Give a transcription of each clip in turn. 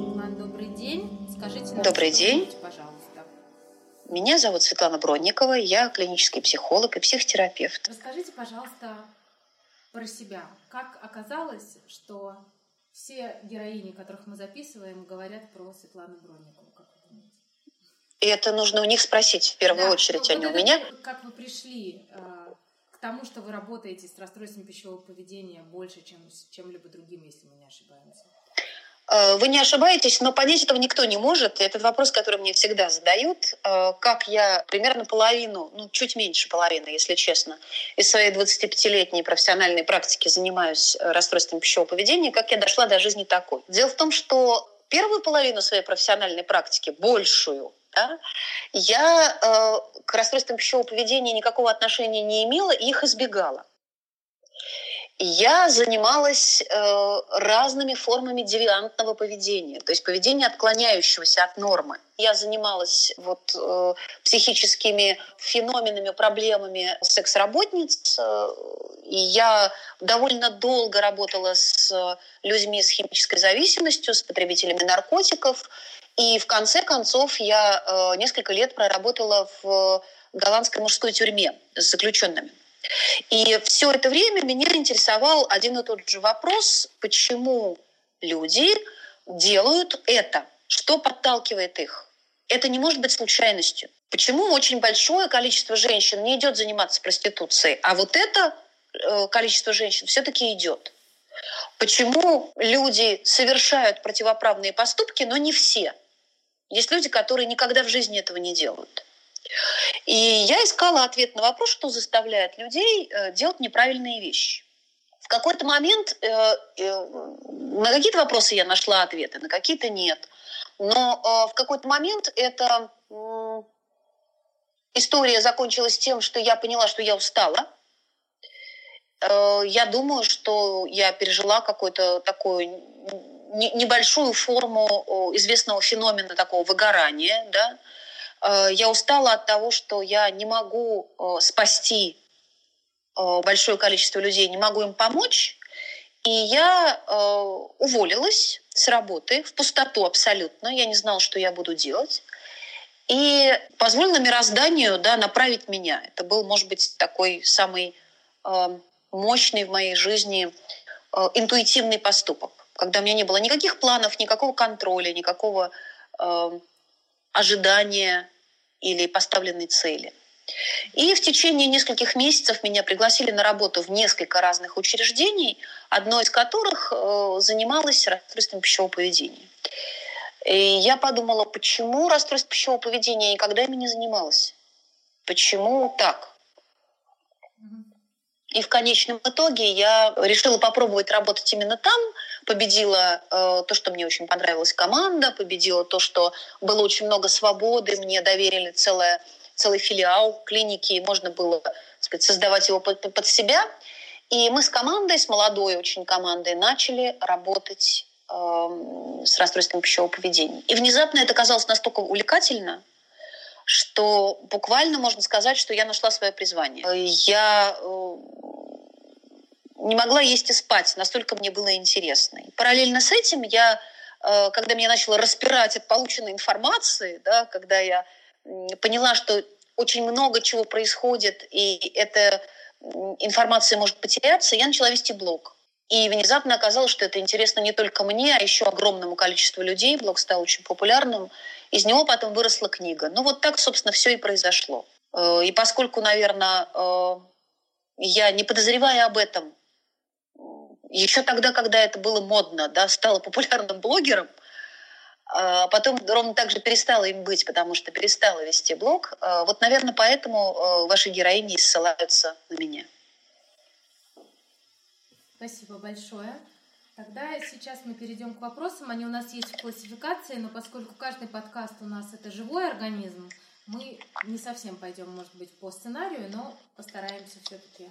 Добрый день. Скажите нам, Добрый день. пожалуйста. Меня зовут Светлана Бронникова, я клинический психолог и психотерапевт. Расскажите, пожалуйста, про себя. Как оказалось, что все героини, которых мы записываем, говорят про Светлану Бронникову? Как вы думаете? И это нужно у них спросить в первую Да, очередь, а не у меня. Как вы пришли э, к тому, что вы работаете с расстройством пищевого поведения больше, чем с чем-либо другим, если мы не ошибаемся? Э, Вы не ошибаетесь, но понять этого никто не может. Этот вопрос, который мне всегда задают, э, как я примерно половину, ну, чуть меньше половины, если честно, из своей 25-летней профессиональной практики занимаюсь э, расстройством пищевого поведения, как я дошла до жизни такой. Дело в том, что первую половину своей профессиональной практики, большую, да, я э, к расстройствам пищевого поведения никакого отношения не имела и их избегала. Я занималась э, разными формами девиантного поведения, то есть поведения, отклоняющегося от нормы. Я занималась вот, э, психическими феноменами, проблемами секс-работниц, э, и я довольно долго работала с людьми с химической зависимостью, с потребителями наркотиков, и в конце концов я э, несколько лет проработала в голландской мужской тюрьме с заключенными. И все это время меня интересовал один и тот же вопрос, почему люди делают это, что подталкивает их. Это не может быть случайностью. Почему очень большое количество женщин не идет заниматься проституцией, а вот это э, количество женщин все-таки идет. Почему люди совершают противоправные поступки, но не все. Есть люди, которые никогда в жизни этого не делают. И я искала ответ на вопрос, что заставляет людей э, делать неправильные вещи. В какой-то момент э, э, на какие-то вопросы я нашла ответы, на какие-то нет. Но в какой-то момент эта история закончилась тем, что я поняла, что я устала. Я думаю, что я пережила какую-то такую не- небольшую форму известного феномена такого выгорания, да, я устала от того, что я не могу э, спасти э, большое количество людей, не могу им помочь. И я э, уволилась с работы в пустоту абсолютно. Я не знала, что я буду делать. И позволила мирозданию да, направить меня. Это был, может быть, такой самый э, мощный в моей жизни э, интуитивный поступок, когда у меня не было никаких планов, никакого контроля, никакого э, ожидания или поставленной цели. И в течение нескольких месяцев меня пригласили на работу в несколько разных учреждений, одно из которых э, занималось расстройством пищевого поведения. И я подумала, почему расстройство пищевого поведения я никогда ими не занималась? Почему так? И в конечном итоге я решила попробовать работать именно там. Победила э, то, что мне очень понравилась команда, победила то, что было очень много свободы, мне доверили целое, целый филиал клиники, и можно было так сказать, создавать его под, под себя. И мы с командой, с молодой очень командой, начали работать э, с расстройством пищевого поведения. И внезапно это казалось настолько увлекательно, что буквально можно сказать, что я нашла свое призвание. Я э, не могла есть и спать, настолько мне было интересно. И параллельно с этим я, э, когда меня начало распирать от полученной информации, да, когда я поняла, что очень много чего происходит, и эта информация может потеряться, я начала вести блог. И внезапно оказалось, что это интересно не только мне, а еще огромному количеству людей. Блог стал очень популярным. Из него потом выросла книга. Ну вот так, собственно, все и произошло. Э, и поскольку, наверное, э, я, не подозревая об этом, еще тогда, когда это было модно, да, стала популярным блогером, а потом ровно так же перестала им быть, потому что перестала вести блог. Э, Вот, наверное, поэтому ваши героини ссылаются на меня. Спасибо большое. Тогда сейчас мы перейдем к вопросам. Они у нас есть в классификации, но поскольку каждый подкаст у нас это живой организм, мы не совсем пойдем, может быть, по сценарию, но постараемся все-таки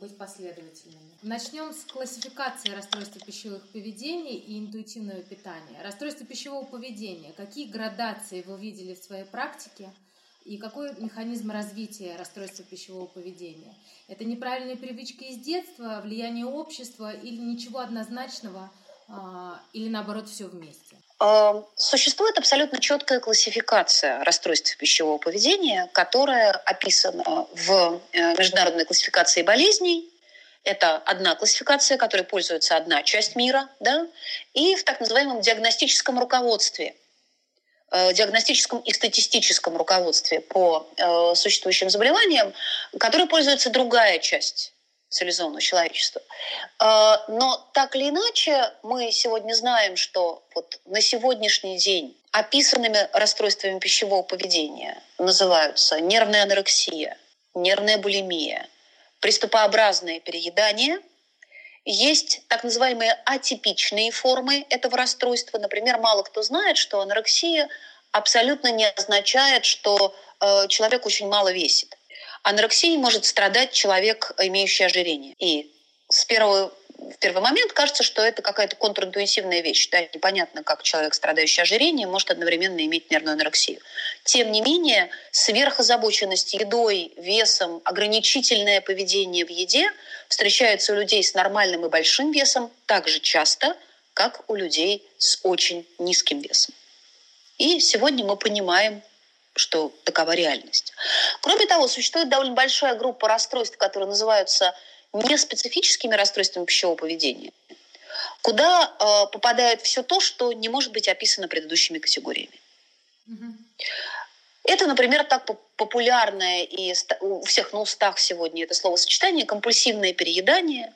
быть последовательными. Начнем с классификации расстройства пищевых поведений и интуитивного питания. Расстройство пищевого поведения. Какие градации вы видели в своей практике? И какой механизм развития расстройства пищевого поведения? Это неправильные привычки из детства, влияние общества или ничего однозначного, а, или наоборот все вместе? Э, существует абсолютно четкая классификация расстройств пищевого поведения, которая описана в э, международной классификации болезней. Это одна классификация, которой пользуется одна часть мира, да, и в так называемом диагностическом руководстве, э, диагностическом и статистическом руководстве по существующим заболеваниям, которой пользуется другая часть цивилизованного человечества. Но так или иначе, мы сегодня знаем, что вот на сегодняшний день описанными расстройствами пищевого поведения называются нервная анорексия, нервная булимия, приступообразное переедание. Есть так называемые атипичные формы этого расстройства. Например, мало кто знает, что анорексия абсолютно не означает, что э, человек очень мало весит. Анорексией может страдать человек, имеющий ожирение. И с первого в первый момент кажется, что это какая-то контринтуитивная вещь. Да, непонятно, как человек, страдающий ожирением, может одновременно иметь нервную анорексию. Тем не менее, сверхозабоченность едой, весом, ограничительное поведение в еде встречается у людей с нормальным и большим весом так же часто, как у людей с очень низким весом. И сегодня мы понимаем, что такова реальность. Кроме того, существует довольно большая группа расстройств, которые называются неспецифическими расстройствами пищевого поведения, куда э, попадает все то, что не может быть описано предыдущими категориями. Угу. Это, например, так популярное и у всех на устах сегодня это словосочетание компульсивное переедание,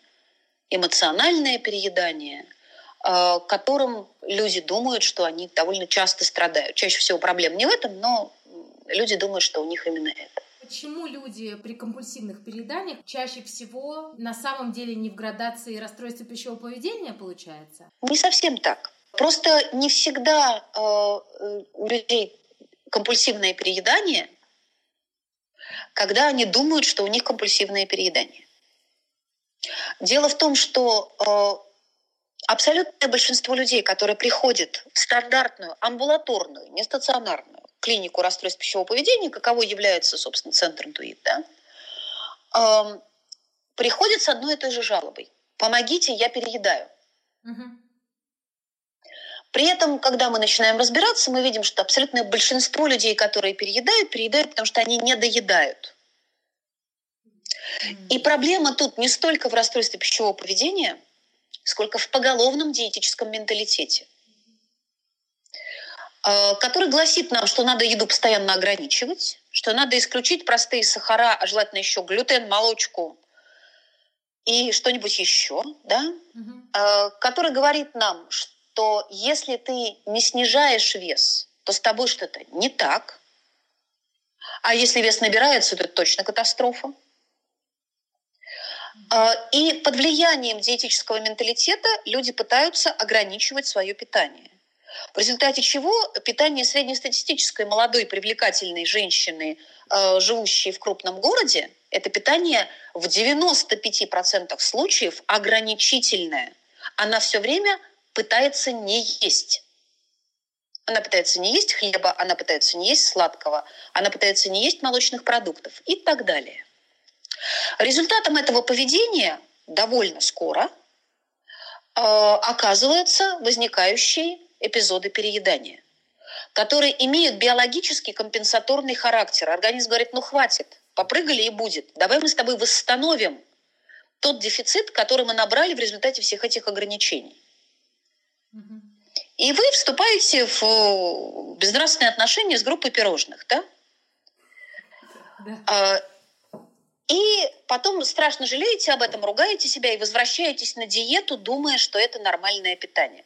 эмоциональное переедание, э, которым люди думают, что они довольно часто страдают. Чаще всего проблем не в этом, но люди думают, что у них именно это. Почему люди при компульсивных перееданиях чаще всего на самом деле не в градации расстройства пищевого поведения получается? Не совсем так. Просто не всегда э, у людей компульсивное переедание, когда они думают, что у них компульсивное переедание. Дело в том, что э, абсолютное большинство людей, которые приходят в стандартную амбулаторную, нестационарную клинику расстройств пищевого поведения, каковой является, собственно, центр интуит, да, эм, приходит с одной и той же жалобой. Помогите, я переедаю. Угу. При этом, когда мы начинаем разбираться, мы видим, что абсолютное большинство людей, которые переедают, переедают, потому что они не доедают. И проблема тут не столько в расстройстве пищевого поведения, сколько в поголовном диетическом менталитете. Э, который гласит нам, что надо еду постоянно ограничивать, что надо исключить простые сахара, а желательно еще глютен, молочку и что-нибудь еще, да, угу. который говорит нам, что если ты не снижаешь вес, то с тобой что-то не так, а если вес набирается, то это точно катастрофа. Э, и под влиянием диетического менталитета люди пытаются ограничивать свое питание. В результате чего питание среднестатистической молодой привлекательной женщины, э, живущей в крупном городе, это питание в 95% случаев ограничительное. Она все время пытается не есть. Она пытается не есть хлеба, она пытается не есть сладкого, она пытается не есть молочных продуктов и так далее. Результатом этого поведения довольно скоро э, оказывается возникающий эпизоды переедания, которые имеют биологический компенсаторный характер. Организм говорит, ну хватит, попрыгали и будет. Давай мы с тобой восстановим тот дефицит, который мы набрали в результате всех этих ограничений. И вы вступаете в безнравственные отношения с группой пирожных, да? да. И потом страшно жалеете об этом, ругаете себя и возвращаетесь на диету, думая, что это нормальное питание.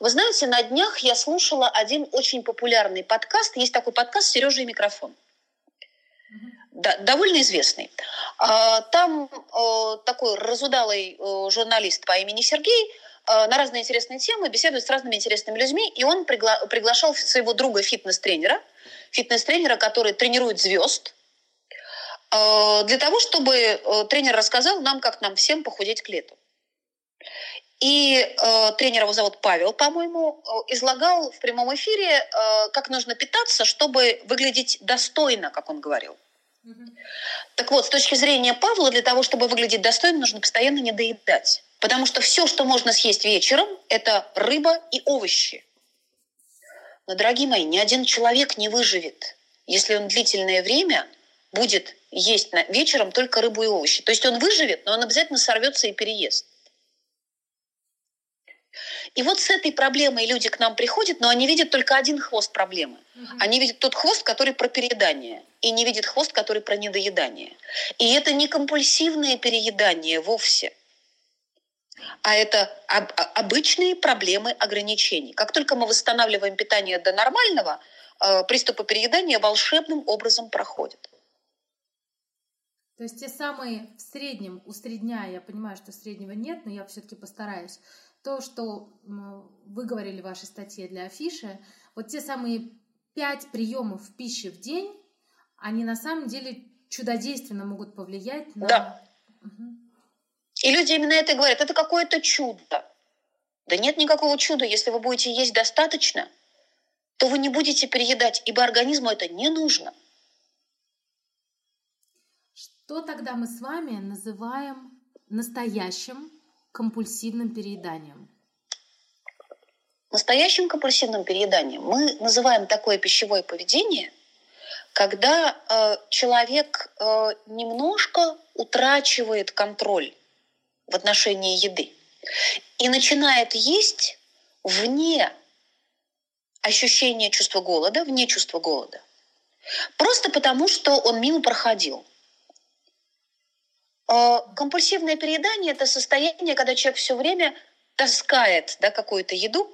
Вы знаете, на днях я слушала один очень популярный подкаст. Есть такой подкаст «Сережа и микрофон». Да, довольно известный. А, там э, такой разудалый э, журналист по имени Сергей э, на разные интересные темы беседует с разными интересными людьми, и он пригла- приглашал своего друга фитнес-тренера, фитнес-тренера, который тренирует звезд, для того, чтобы э, тренер рассказал нам, как нам всем похудеть к лету. И э, тренер его зовут Павел, по-моему, э, излагал в прямом эфире, э, как нужно питаться, чтобы выглядеть достойно, как он говорил. Угу. Так вот, с точки зрения Павла, для того, чтобы выглядеть достойно, нужно постоянно не доедать. Потому что все, что можно съесть вечером, это рыба и овощи. Но, дорогие мои, ни один человек не выживет, если он длительное время будет есть вечером только рыбу и овощи. То есть он выживет, но он обязательно сорвется и переест. И вот с этой проблемой люди к нам приходят, но они видят только один хвост проблемы. Угу. Они видят тот хвост, который про переедание, и не видят хвост, который про недоедание. И это не компульсивное переедание вовсе, а это об, обычные проблемы ограничений. Как только мы восстанавливаем питание до нормального, э, приступы переедания волшебным образом проходят. То есть те самые в среднем, усредняя, я понимаю, что среднего нет, но я все-таки постараюсь, то, что вы говорили в вашей статье для афиши, вот те самые пять приемов пищи в день, они на самом деле чудодейственно могут повлиять на... Да. Угу. И люди именно это говорят, это какое-то чудо. Да нет никакого чуда, если вы будете есть достаточно, то вы не будете переедать, ибо организму это не нужно. Что тогда мы с вами называем настоящим компульсивным перееданием? Настоящим компульсивным перееданием мы называем такое пищевое поведение, когда э, человек э, немножко утрачивает контроль в отношении еды и начинает есть вне ощущения чувства голода, вне чувства голода. Просто потому, что он мимо проходил. А, компульсивное переедание – это состояние, когда человек все время таскает да, какую-то еду,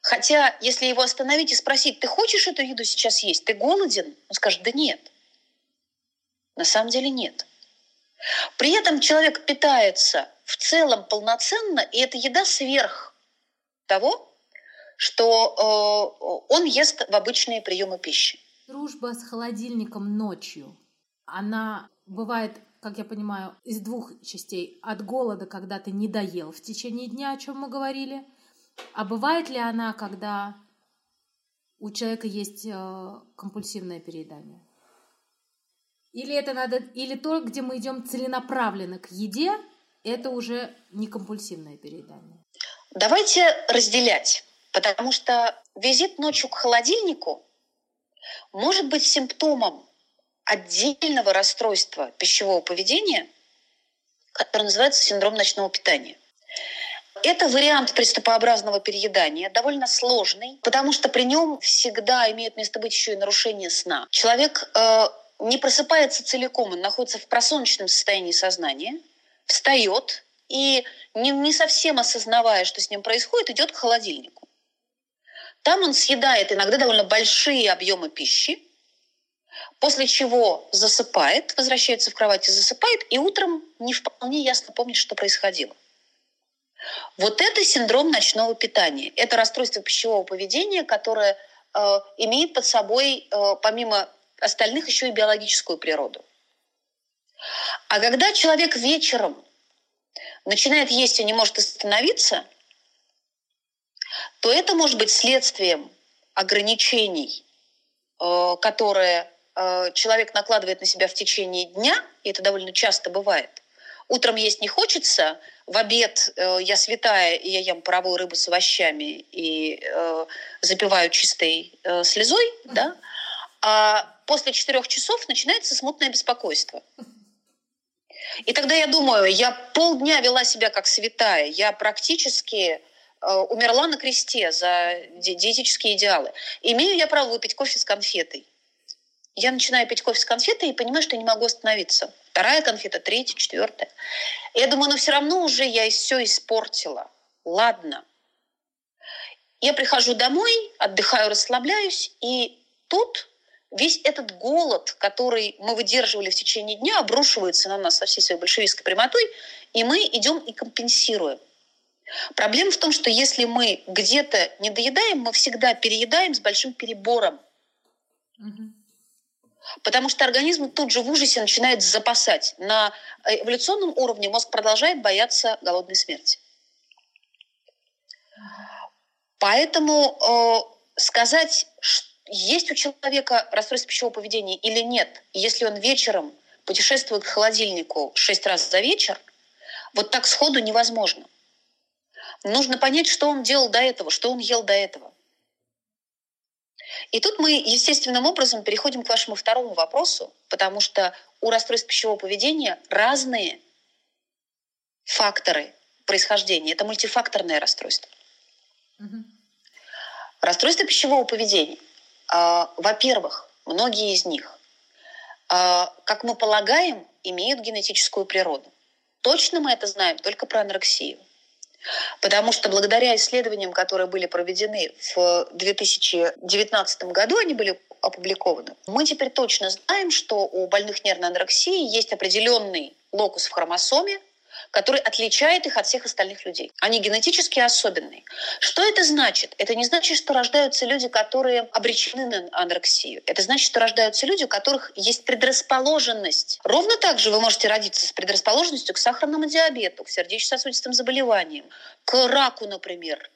хотя если его остановить и спросить, ты хочешь эту еду сейчас есть, ты голоден? Он скажет, да нет. На самом деле нет. При этом человек питается в целом полноценно, и эта еда сверх того, что э, он ест в обычные приемы пищи. Дружба с холодильником ночью, она бывает как я понимаю, из двух частей. От голода, когда ты не доел в течение дня, о чем мы говорили. А бывает ли она, когда у человека есть э, компульсивное переедание? Или это надо, или то, где мы идем целенаправленно к еде, это уже не компульсивное переедание? Давайте разделять, потому что визит ночью к холодильнику может быть симптомом отдельного расстройства пищевого поведения, которое называется синдром ночного питания. Это вариант приступообразного переедания, довольно сложный, потому что при нем всегда имеет место быть еще и нарушение сна. Человек э, не просыпается целиком, он находится в просоночном состоянии сознания, встает и, не, не совсем осознавая, что с ним происходит, идет к холодильнику. Там он съедает иногда довольно большие объемы пищи, После чего засыпает, возвращается в кровать и засыпает, и утром не вполне ясно помнит, что происходило. Вот это синдром ночного питания. Это расстройство пищевого поведения, которое э, имеет под собой, э, помимо остальных, еще и биологическую природу. А когда человек вечером начинает есть и не может остановиться, то это может быть следствием ограничений, э, которые человек накладывает на себя в течение дня, и это довольно часто бывает. Утром есть не хочется, в обед э, я святая, и я ем паровую рыбу с овощами и э, запиваю чистой э, слезой, mm-hmm. да, а после четырех часов начинается смутное беспокойство. И тогда я думаю, я полдня вела себя как святая, я практически э, умерла на кресте за диетические идеалы. Имею я право выпить кофе с конфетой? Я начинаю пить кофе с конфетой и понимаю, что не могу остановиться. Вторая конфета, третья, четвертая. Я думаю, но все равно уже я все испортила. Ладно. Я прихожу домой, отдыхаю, расслабляюсь, и тут весь этот голод, который мы выдерживали в течение дня, обрушивается на нас со всей своей большевистской прямотой, и мы идем и компенсируем. Проблема в том, что если мы где-то не доедаем, мы всегда переедаем с большим перебором. Угу. Потому что организм тут же в ужасе начинает запасать. На эволюционном уровне мозг продолжает бояться голодной смерти. Поэтому э, сказать, есть у человека расстройство пищевого поведения или нет, если он вечером путешествует к холодильнику шесть раз за вечер, вот так сходу невозможно. Нужно понять, что он делал до этого, что он ел до этого. И тут мы естественным образом переходим к вашему второму вопросу, потому что у расстройств пищевого поведения разные факторы происхождения. Это мультифакторное расстройство. Угу. Расстройство пищевого поведения. Э, во-первых, многие из них, э, как мы полагаем, имеют генетическую природу. Точно мы это знаем только про анорексию. Потому что благодаря исследованиям, которые были проведены в 2019 году, они были опубликованы, мы теперь точно знаем, что у больных нервной анорексией есть определенный локус в хромосоме, который отличает их от всех остальных людей. Они генетически особенные. Что это значит? Это не значит, что рождаются люди, которые обречены на анорексию. Это значит, что рождаются люди, у которых есть предрасположенность. Ровно так же вы можете родиться с предрасположенностью к сахарному диабету, к сердечно-сосудистым заболеваниям, к раку, например.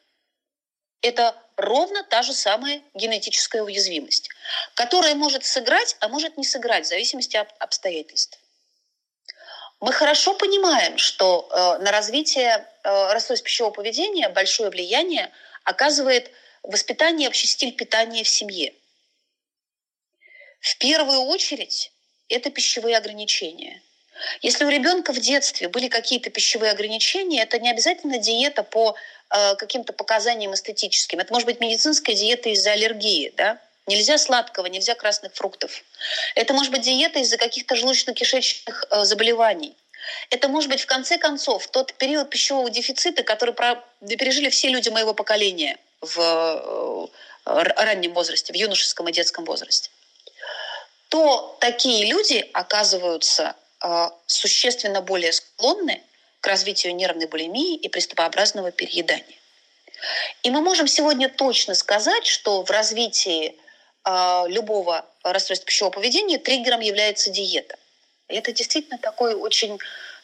Это ровно та же самая генетическая уязвимость, которая может сыграть, а может не сыграть в зависимости от обстоятельств. Мы хорошо понимаем, что э, на развитие э, расстройств пищевого поведения большое влияние оказывает воспитание вообще стиль питания в семье. В первую очередь это пищевые ограничения. Если у ребенка в детстве были какие-то пищевые ограничения, это не обязательно диета по э, каким-то показаниям эстетическим. Это может быть медицинская диета из-за аллергии, да? Нельзя сладкого, нельзя красных фруктов. Это может быть диета из-за каких-то желудочно-кишечных э, заболеваний. Это может быть, в конце концов, тот период пищевого дефицита, который пережили все люди моего поколения в э, раннем возрасте, в юношеском и детском возрасте. То такие люди оказываются э, существенно более склонны к развитию нервной булимии и приступообразного переедания. И мы можем сегодня точно сказать, что в развитии любого расстройства пищевого поведения триггером является диета. Это действительно такой очень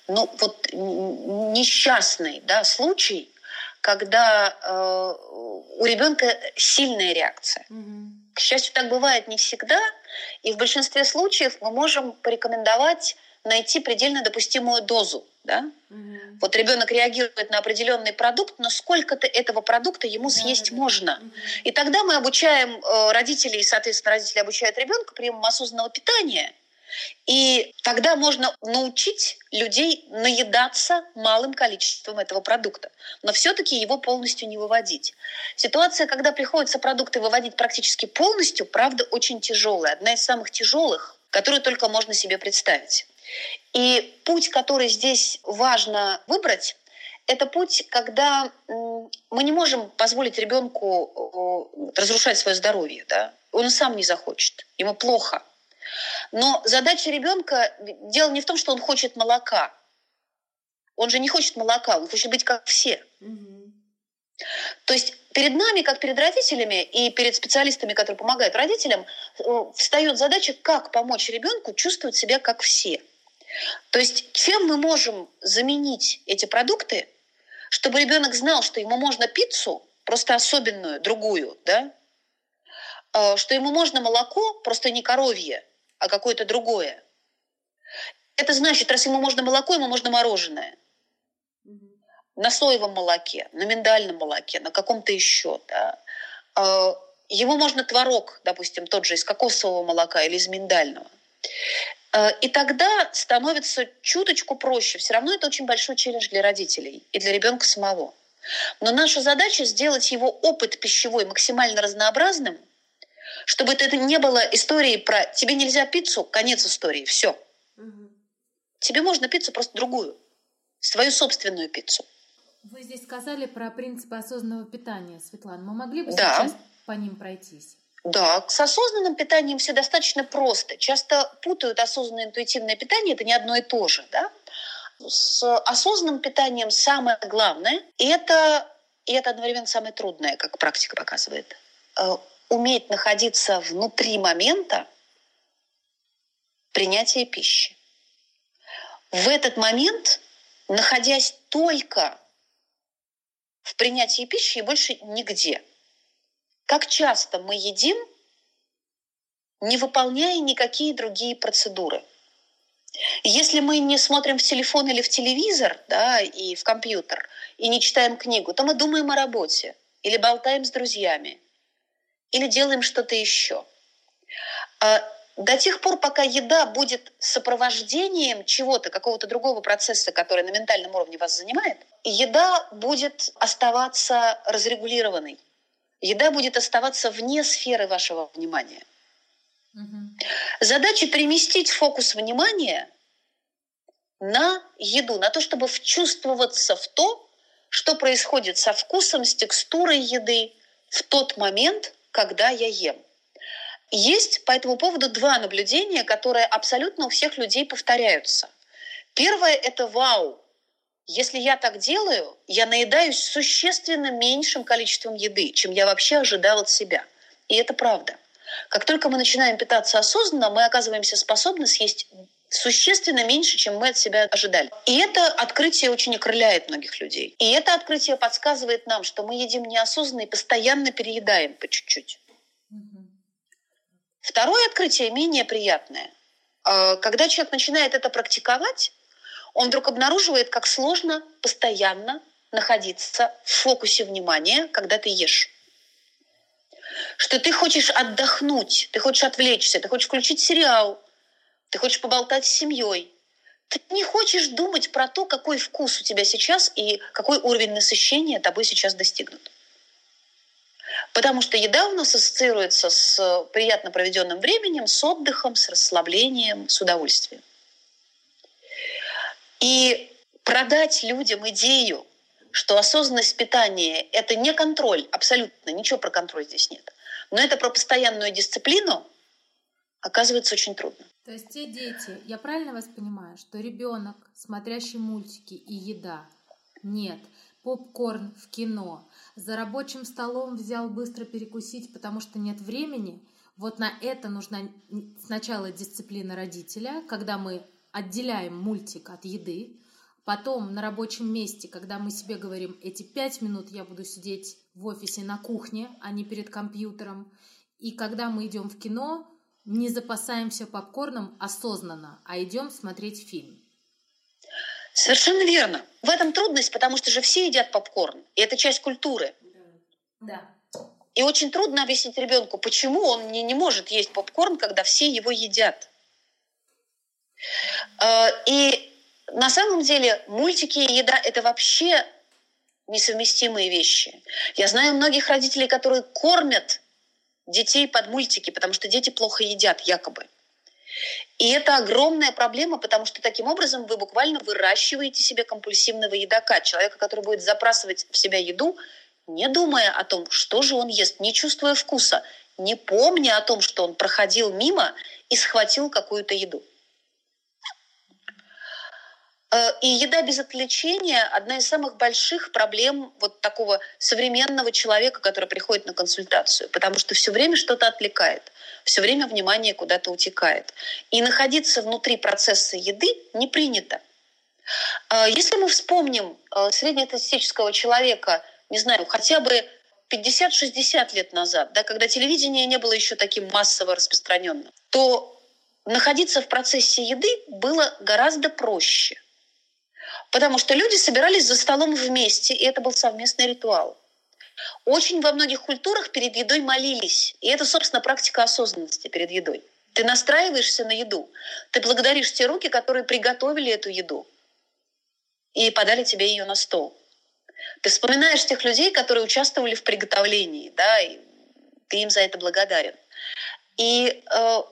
ну, вот, несчастный да, случай, когда э, у ребенка сильная реакция. Угу. К счастью, так бывает не всегда, и в большинстве случаев мы можем порекомендовать найти предельно допустимую дозу. Да? Угу. Вот ребенок реагирует на определенный продукт, но сколько-то этого продукта ему съесть да, можно. Угу. И тогда мы обучаем э, родителей, и, соответственно, родители обучают ребенка приемам осознанного питания. И тогда можно научить людей наедаться малым количеством этого продукта, но все-таки его полностью не выводить. Ситуация, когда приходится продукты выводить практически полностью, правда, очень тяжелая. Одна из самых тяжелых, которую только можно себе представить. И путь, который здесь важно выбрать, это путь, когда мы не можем позволить ребенку разрушать свое здоровье. Да? Он сам не захочет, ему плохо. Но задача ребенка, дело не в том, что он хочет молока. Он же не хочет молока, он хочет быть как все. Угу. То есть перед нами, как перед родителями и перед специалистами, которые помогают родителям, э, встает задача, как помочь ребенку чувствовать себя как все. То есть чем мы можем заменить эти продукты, чтобы ребенок знал, что ему можно пиццу, просто особенную, другую, да, э, что ему можно молоко, просто не коровье, а какое-то другое. Это значит, раз ему можно молоко, ему можно мороженое. На соевом молоке, на миндальном молоке, на каком-то еще. Да. Э, ему можно творог, допустим, тот же из кокосового молока или из миндального. Э, и тогда становится чуточку проще. Все равно это очень большой челлендж для родителей и для ребенка самого. Но наша задача сделать его опыт пищевой максимально разнообразным, чтобы это не было историей про «тебе нельзя пиццу», конец истории, все. Угу. Тебе можно пиццу, просто другую, свою собственную пиццу. Вы здесь сказали про принципы осознанного питания, Светлана. Мы могли бы да. сейчас по ним пройтись? Да, с осознанным питанием все достаточно просто. Часто путают осознанное и интуитивное питание, это не одно и то же. Да? С осознанным питанием самое главное, и это, и это одновременно самое трудное, как практика показывает, э, уметь находиться внутри момента принятия пищи. В этот момент, находясь только в принятии пищи и больше нигде. Как часто мы едим, не выполняя никакие другие процедуры. Если мы не смотрим в телефон или в телевизор, да, и в компьютер, и не читаем книгу, то мы думаем о работе или болтаем с друзьями – или делаем что-то еще. А, до тех пор, пока еда будет сопровождением чего-то, какого-то другого процесса, который на ментальном уровне вас занимает, еда будет оставаться разрегулированной. Еда будет оставаться вне сферы вашего внимания. Угу. Задача переместить фокус внимания на еду, на то, чтобы вчувствоваться в то, что происходит со вкусом, с текстурой еды в тот момент, когда я ем. Есть по этому поводу два наблюдения, которые абсолютно у всех людей повторяются. Первое – это вау. Если я так делаю, я наедаюсь существенно меньшим количеством еды, чем я вообще ожидал от себя. И это правда. Как только мы начинаем питаться осознанно, мы оказываемся способны съесть существенно меньше, чем мы от себя ожидали. И это открытие очень окрыляет многих людей. И это открытие подсказывает нам, что мы едим неосознанно и постоянно переедаем по чуть-чуть. Второе открытие менее приятное. А, когда человек начинает это практиковать, он вдруг обнаруживает, как сложно постоянно находиться в фокусе внимания, когда ты ешь. Что ты хочешь отдохнуть, ты хочешь отвлечься, ты хочешь включить сериал, ты хочешь поболтать с семьей. Ты не хочешь думать про то, какой вкус у тебя сейчас и какой уровень насыщения тобой сейчас достигнут. Потому что еда у нас ассоциируется с приятно проведенным временем, с отдыхом, с расслаблением, с удовольствием. И продать людям идею, что осознанность питания – это не контроль, абсолютно, ничего про контроль здесь нет, но это про постоянную дисциплину, оказывается очень трудно. То есть те дети, я правильно вас понимаю, что ребенок, смотрящий мультики и еда, нет, попкорн в кино, за рабочим столом взял быстро перекусить, потому что нет времени, вот на это нужна сначала дисциплина родителя, когда мы отделяем мультик от еды, потом на рабочем месте, когда мы себе говорим, эти пять минут я буду сидеть в офисе на кухне, а не перед компьютером, и когда мы идем в кино, не запасаемся попкорном осознанно, а идем смотреть фильм. Совершенно верно. В этом трудность, потому что же все едят попкорн, и это часть культуры. Да. И очень трудно объяснить ребенку, почему он не, не может есть попкорн, когда все его едят. Э, и на самом деле мультики и еда – это вообще несовместимые вещи. Я знаю многих родителей, которые кормят детей под мультики, потому что дети плохо едят, якобы. И это огромная проблема, потому что таким образом вы буквально выращиваете себе компульсивного едока, человека, который будет забрасывать в себя еду, не думая о том, что же он ест, не чувствуя вкуса, не помня о том, что он проходил мимо и схватил какую-то еду. Э, и еда без отвлечения – одна из самых больших проблем вот такого современного человека, который приходит на консультацию, потому что все время что-то отвлекает, все время внимание куда-то утекает. И находиться внутри процесса еды не принято. Э, если мы вспомним э, среднестатистического человека, не знаю, хотя бы 50-60 лет назад, да, когда телевидение не было еще таким массово распространенным, то находиться в процессе еды было гораздо проще – Потому что люди собирались за столом вместе, и это был совместный ритуал. Очень во многих культурах перед едой молились. И это, собственно, практика осознанности перед едой. Ты настраиваешься на еду. Ты благодаришь те руки, которые приготовили эту еду и подали тебе ее на стол. Ты вспоминаешь тех людей, которые участвовали в приготовлении, да, и ты им за это благодарен. И э,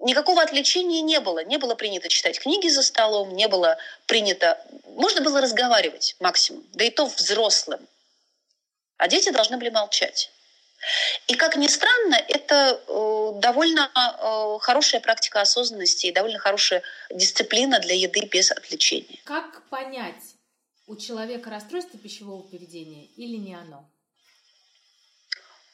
никакого отвлечения не было. Не было принято читать книги за столом, не было принято... Можно было разговаривать максимум, да и то взрослым. А дети должны были молчать. И, как ни странно, это э, довольно э, хорошая практика осознанности и довольно хорошая дисциплина для еды без отвлечения. Как понять, у человека расстройство пищевого поведения или не оно?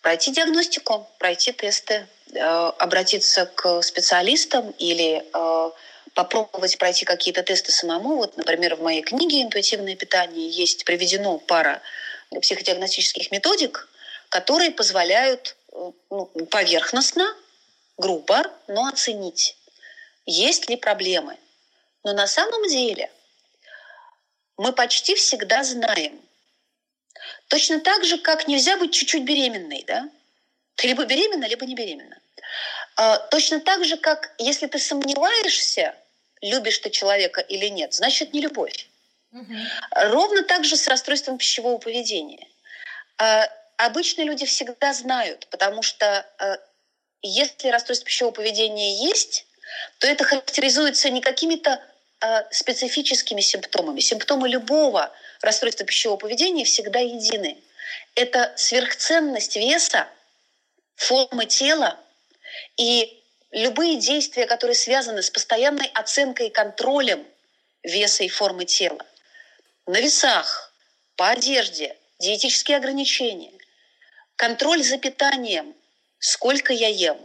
Пройти диагностику, пройти тесты, Э, обратиться к специалистам или э, попробовать пройти какие-то тесты самому. Вот, например, в моей книге «Интуитивное питание» есть приведено пара психодиагностических методик, которые позволяют э, ну, поверхностно, грубо, но оценить, есть ли проблемы. Но на самом деле мы почти всегда знаем. Точно так же, как нельзя быть чуть-чуть беременной, да? Ты либо беременна, либо не беременна. А, точно так же, как если ты сомневаешься, любишь ты человека или нет, значит не любовь. Угу. Ровно так же с расстройством пищевого поведения. А, обычно люди всегда знают, потому что а, если расстройство пищевого поведения есть, то это характеризуется не какими-то специфическими симптомами. Симптомы любого расстройства пищевого поведения всегда едины. Это сверхценность веса, формы тела и любые действия, которые связаны с постоянной оценкой и контролем веса и формы тела. На весах, по одежде, диетические ограничения, контроль за питанием, сколько я ем,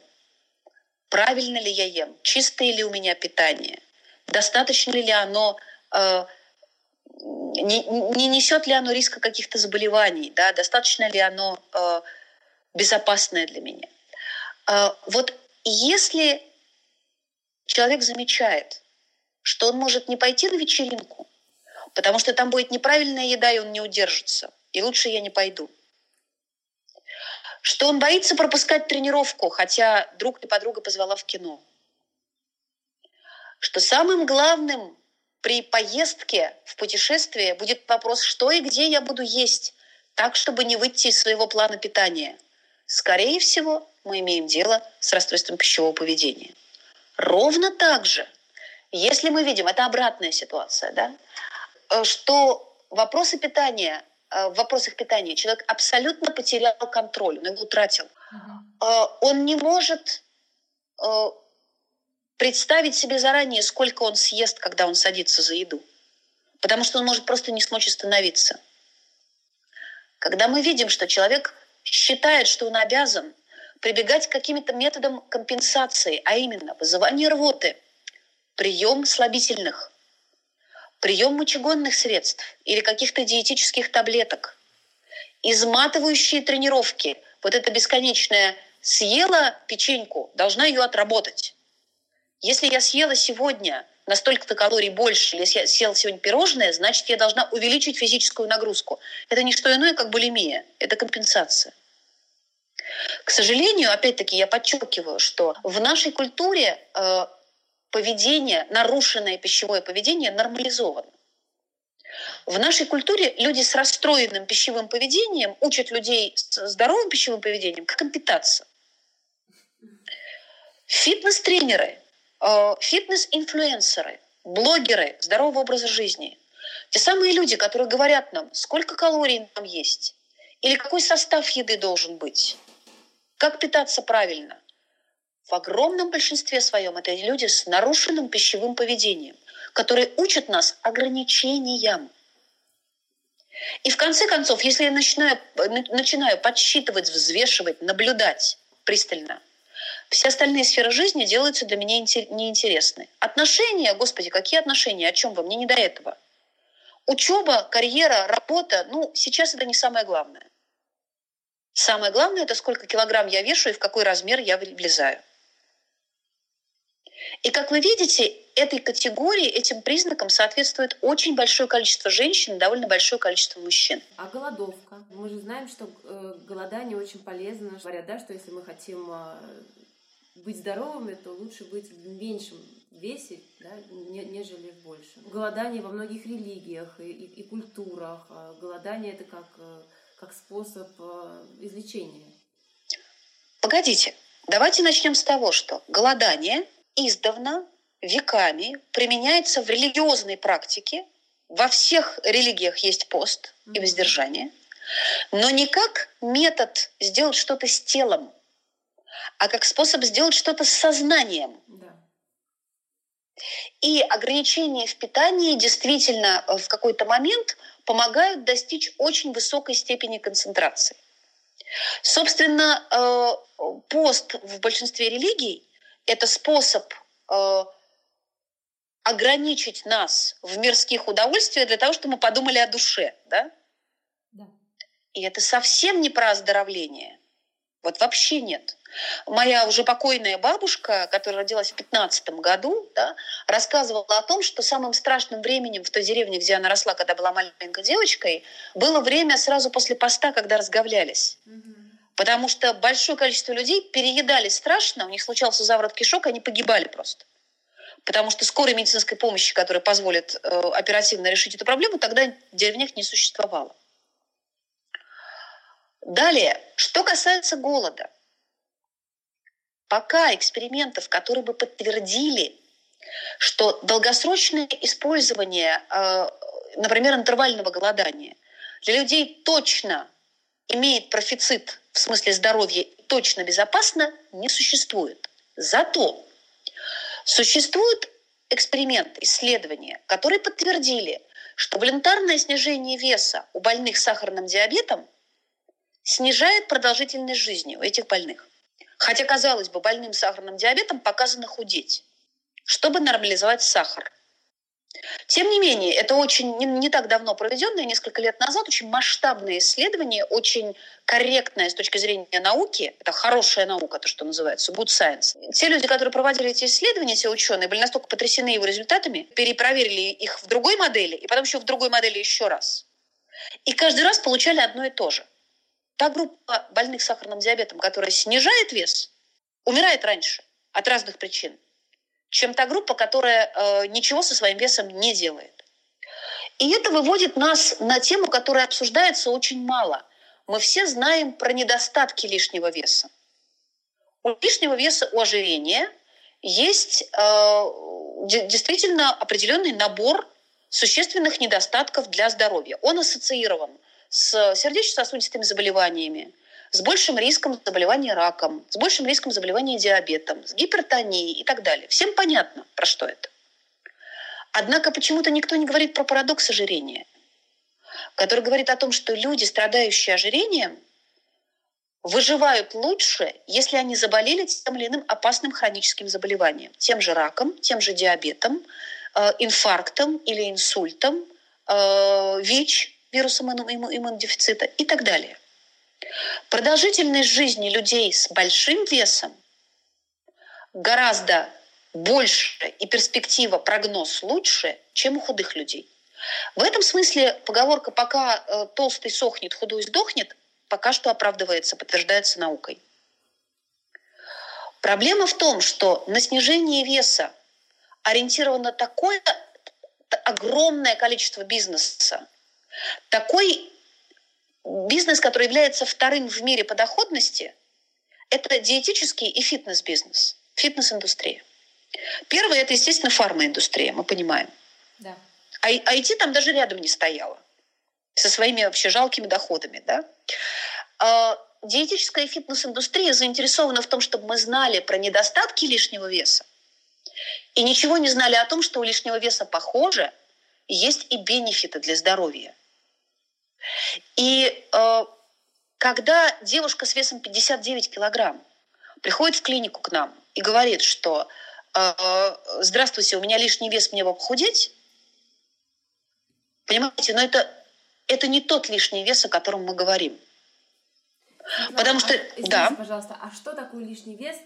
правильно ли я ем, чистое ли у меня питание, достаточно ли оно, э, не, не несет ли оно риска каких-то заболеваний, да, достаточно ли оно э, безопасное для меня. Э, вот если человек замечает, что он может не пойти на вечеринку, потому что там будет неправильная еда, и он не удержится, и лучше я не пойду. Что он боится пропускать тренировку, хотя друг или подруга позвала в кино. Что самым главным при поездке в путешествие будет вопрос, что и где я буду есть, так, чтобы не выйти из своего плана питания. Скорее всего, мы имеем дело с расстройством пищевого поведения. Ровно так же, если мы видим, это обратная ситуация, да, э, что вопросы питания, э, в вопросах питания человек абсолютно потерял контроль, он его утратил. Uh-huh. Он не может представить себе заранее, сколько он съест, когда он садится за еду. Потому что он может просто не смочь остановиться. Когда мы видим, что человек считает, что он обязан прибегать к каким-то методам компенсации, а именно вызывание рвоты, прием слабительных, прием мочегонных средств или каких-то диетических таблеток, изматывающие тренировки, вот это бесконечное съела печеньку, должна ее отработать. Если я съела сегодня на столько-то калорий больше, если я съела сегодня пирожное, значит, я должна увеличить физическую нагрузку. Это не что иное, как булимия. Это компенсация. К сожалению, опять-таки, я подчеркиваю, что в нашей культуре э, поведение, нарушенное пищевое поведение нормализовано. В нашей культуре люди с расстроенным пищевым поведением учат людей с здоровым пищевым поведением как питаться. Фитнес-тренеры, фитнес-инфлюенсеры, блогеры здорового образа жизни, те самые люди, которые говорят нам, сколько калорий нам есть, или какой состав еды должен быть, как питаться правильно? В огромном большинстве своем это люди с нарушенным пищевым поведением, которые учат нас ограничениям. И в конце концов, если я начинаю, начинаю подсчитывать, взвешивать, наблюдать пристально, все остальные сферы жизни делаются для меня неинтересны. Отношения, господи, какие отношения, о чем вы, мне не до этого. Учеба, карьера, работа, ну, сейчас это не самое главное. Самое главное – это сколько килограмм я вешу и в какой размер я влезаю. И как вы видите, этой категории, этим признакам соответствует очень большое количество женщин, довольно большое количество мужчин. А голодовка? Мы же знаем, что э, голодание очень полезно. Говорят, да, что если мы хотим э, быть здоровыми, то лучше быть в меньшем весе, да, нежели в большем. Голодание во многих религиях и, и, и культурах. А голодание это как э, как способ э, излечения? Погодите, давайте начнем с того, что голодание издавна веками применяется в религиозной практике. Во всех религиях есть пост и воздержание, но не как метод сделать что-то с телом, а как способ сделать что-то с сознанием. Да. И ограничения в питании действительно э, в какой-то момент помогают достичь очень высокой степени концентрации. Собственно, э, пост в большинстве религий – это способ э, ограничить нас в мирских удовольствиях для того, чтобы мы подумали о душе. Да? Да. И это совсем не про оздоровление. Вот вообще нет. Моя уже покойная бабушка, которая родилась в 15 году, да, рассказывала о том, что самым страшным временем в той деревне, где она росла, когда была маленькой девочкой, было время сразу после поста, когда разговлялись. Угу. Потому что большое количество людей переедали страшно, у них случался заворот кишок, они погибали просто. Потому что скорой медицинской помощи, которая позволит э, оперативно решить эту проблему, тогда в деревнях не существовало. Далее, что касается голода. Пока экспериментов, которые бы подтвердили, что долгосрочное использование, э, например, интервального голодания для людей точно имеет профицит в смысле здоровья, точно безопасно, не существует. Зато существуют эксперименты, исследования, которые подтвердили, что волонтарное снижение веса у больных с сахарным диабетом снижает продолжительность жизни у этих больных. Хотя, казалось бы, больным сахарным диабетом показано худеть, чтобы нормализовать сахар. Тем не менее, это очень не, не так давно проведенное, несколько лет назад, очень масштабное исследование, очень корректное с точки зрения науки. Это хорошая наука, то, что называется, good science. Те люди, которые проводили эти исследования, те ученые, были настолько потрясены его результатами, перепроверили их в другой модели, и потом еще в другой модели еще раз. И каждый раз получали одно и то же. Та группа больных сахарным диабетом, которая снижает вес, умирает раньше от разных причин чем та группа, которая э, ничего со своим весом не делает. И это выводит нас на тему, которая обсуждается очень мало. Мы все знаем про недостатки лишнего веса. У лишнего веса, у ожирения есть э, действительно определенный набор существенных недостатков для здоровья. Он ассоциирован с сердечно-сосудистыми заболеваниями, с большим риском заболевания раком, с большим риском заболевания диабетом, с гипертонией и так далее. Всем понятно, про что это. Однако почему-то никто не говорит про парадокс ожирения, который говорит о том, что люди, страдающие ожирением, выживают лучше, если они заболели тем или иным опасным хроническим заболеванием, тем же раком, тем же диабетом, э, инфарктом или инсультом, э, ВИЧ, вирусом иммунодефицита и так далее. Продолжительность жизни людей с большим весом гораздо больше и перспектива, прогноз лучше, чем у худых людей. В этом смысле поговорка «пока э, толстый сохнет, худой сдохнет» пока что оправдывается, подтверждается наукой. Проблема в том, что на снижение веса ориентировано такое огромное количество бизнеса, такой Бизнес, который является вторым в мире по доходности, это диетический и фитнес-бизнес, фитнес-индустрия. Первый – это, естественно, фармаиндустрия, мы понимаем. Да. А IT там даже рядом не стояло со своими вообще жалкими доходами. Да? А, диетическая и фитнес-индустрия заинтересована в том, чтобы мы знали про недостатки лишнего веса и ничего не знали о том, что у лишнего веса, похоже, есть и бенефиты для здоровья. И э, когда девушка с весом 59 килограмм приходит в клинику к нам и говорит, что э, «Здравствуйте, у меня лишний вес, мне бы похудеть», понимаете, но это, это не тот лишний вес, о котором мы говорим. Ну, Потому а, что, извините, да. пожалуйста, а что такое лишний вес,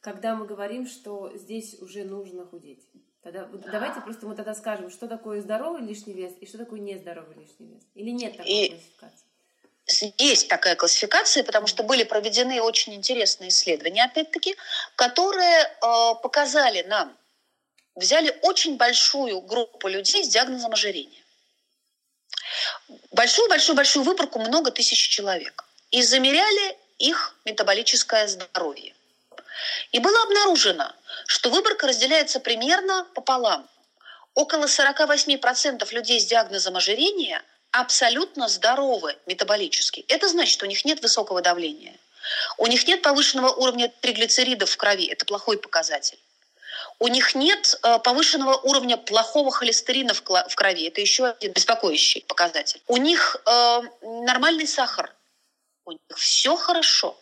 когда мы говорим, что здесь уже нужно худеть? Тогда давайте просто мы тогда скажем, что такое здоровый лишний вес и что такое нездоровый лишний вес. Или нет такой и классификации? Есть такая классификация, потому что были проведены очень интересные исследования, опять-таки, которые э, показали нам, взяли очень большую группу людей с диагнозом ожирения. Большую-большую-большую выборку, много тысяч человек. И замеряли их метаболическое здоровье. И было обнаружено, что выборка разделяется примерно пополам. Около 48% людей с диагнозом ожирения абсолютно здоровы метаболически. Это значит, у них нет высокого давления. У них нет повышенного уровня триглицеридов в крови. Это плохой показатель. У них нет э, повышенного уровня плохого холестерина в крови. Это еще один беспокоящий показатель. У них э, нормальный сахар. У них все хорошо.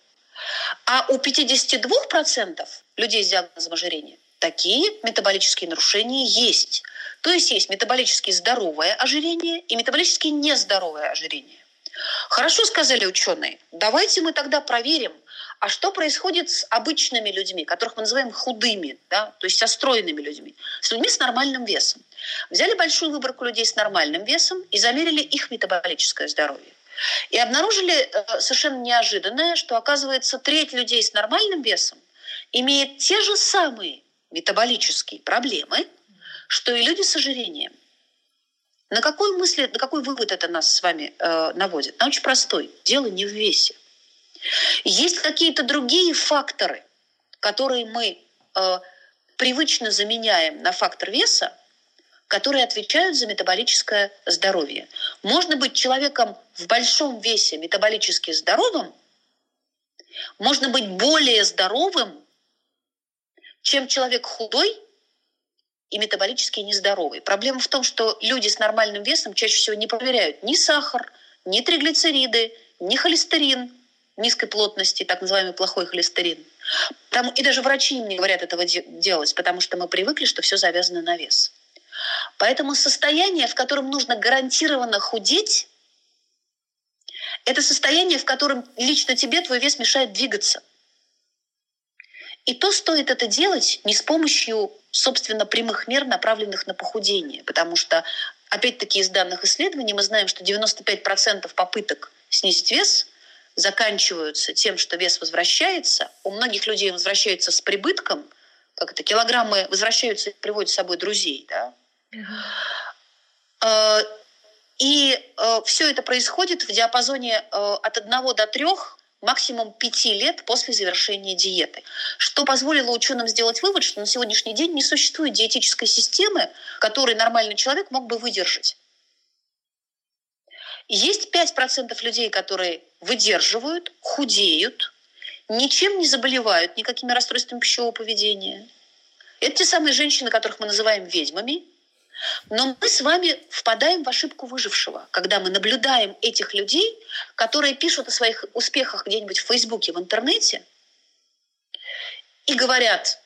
А у 52% людей с диагнозом ожирения такие метаболические нарушения есть. То есть есть метаболически здоровое ожирение и метаболически нездоровое ожирение. Хорошо сказали ученые. Давайте мы тогда проверим, а что происходит с обычными людьми, которых мы называем худыми, да, то есть со стройными людьми, с людьми с нормальным весом. Взяли большую выборку людей с нормальным весом и замерили их метаболическое здоровье. И обнаружили э, совершенно неожиданное, что, оказывается, треть людей с нормальным весом имеет те же самые метаболические проблемы, что и люди с ожирением. На какой мысли, на какой вывод это нас с вами э, наводит? На очень простой. Дело не в весе. Есть какие-то другие факторы, которые мы э, привычно заменяем на фактор веса, которые отвечают за метаболическое здоровье. Можно быть человеком в большом весе метаболически здоровым, можно быть более здоровым, чем человек худой и метаболически нездоровый. Проблема в том, что люди с нормальным весом чаще всего не проверяют ни сахар, ни триглицериды, ни холестерин низкой плотности, так называемый плохой холестерин. Там, и даже врачи им не говорят этого делать, потому что мы привыкли, что все завязано на вес. Поэтому состояние, в котором нужно гарантированно худеть, это состояние, в котором лично тебе твой вес мешает двигаться. И то стоит это делать не с помощью, собственно, прямых мер, направленных на похудение, потому что, опять-таки, из данных исследований мы знаем, что 95% попыток снизить вес заканчиваются тем, что вес возвращается. У многих людей возвращается с прибытком, как это, килограммы возвращаются и приводят с собой друзей, да, и э, все это происходит в диапазоне э, от 1 до 3 максимум 5 лет после завершения диеты. Что позволило ученым сделать вывод, что на сегодняшний день не существует диетической системы, которой нормальный человек мог бы выдержать. Есть 5% людей, которые выдерживают, худеют, ничем не заболевают, никакими расстройствами пищевого поведения. Это те самые женщины, которых мы называем ведьмами, но мы с вами впадаем в ошибку выжившего, когда мы наблюдаем этих людей, которые пишут о своих успехах где-нибудь в Фейсбуке, в интернете, и говорят,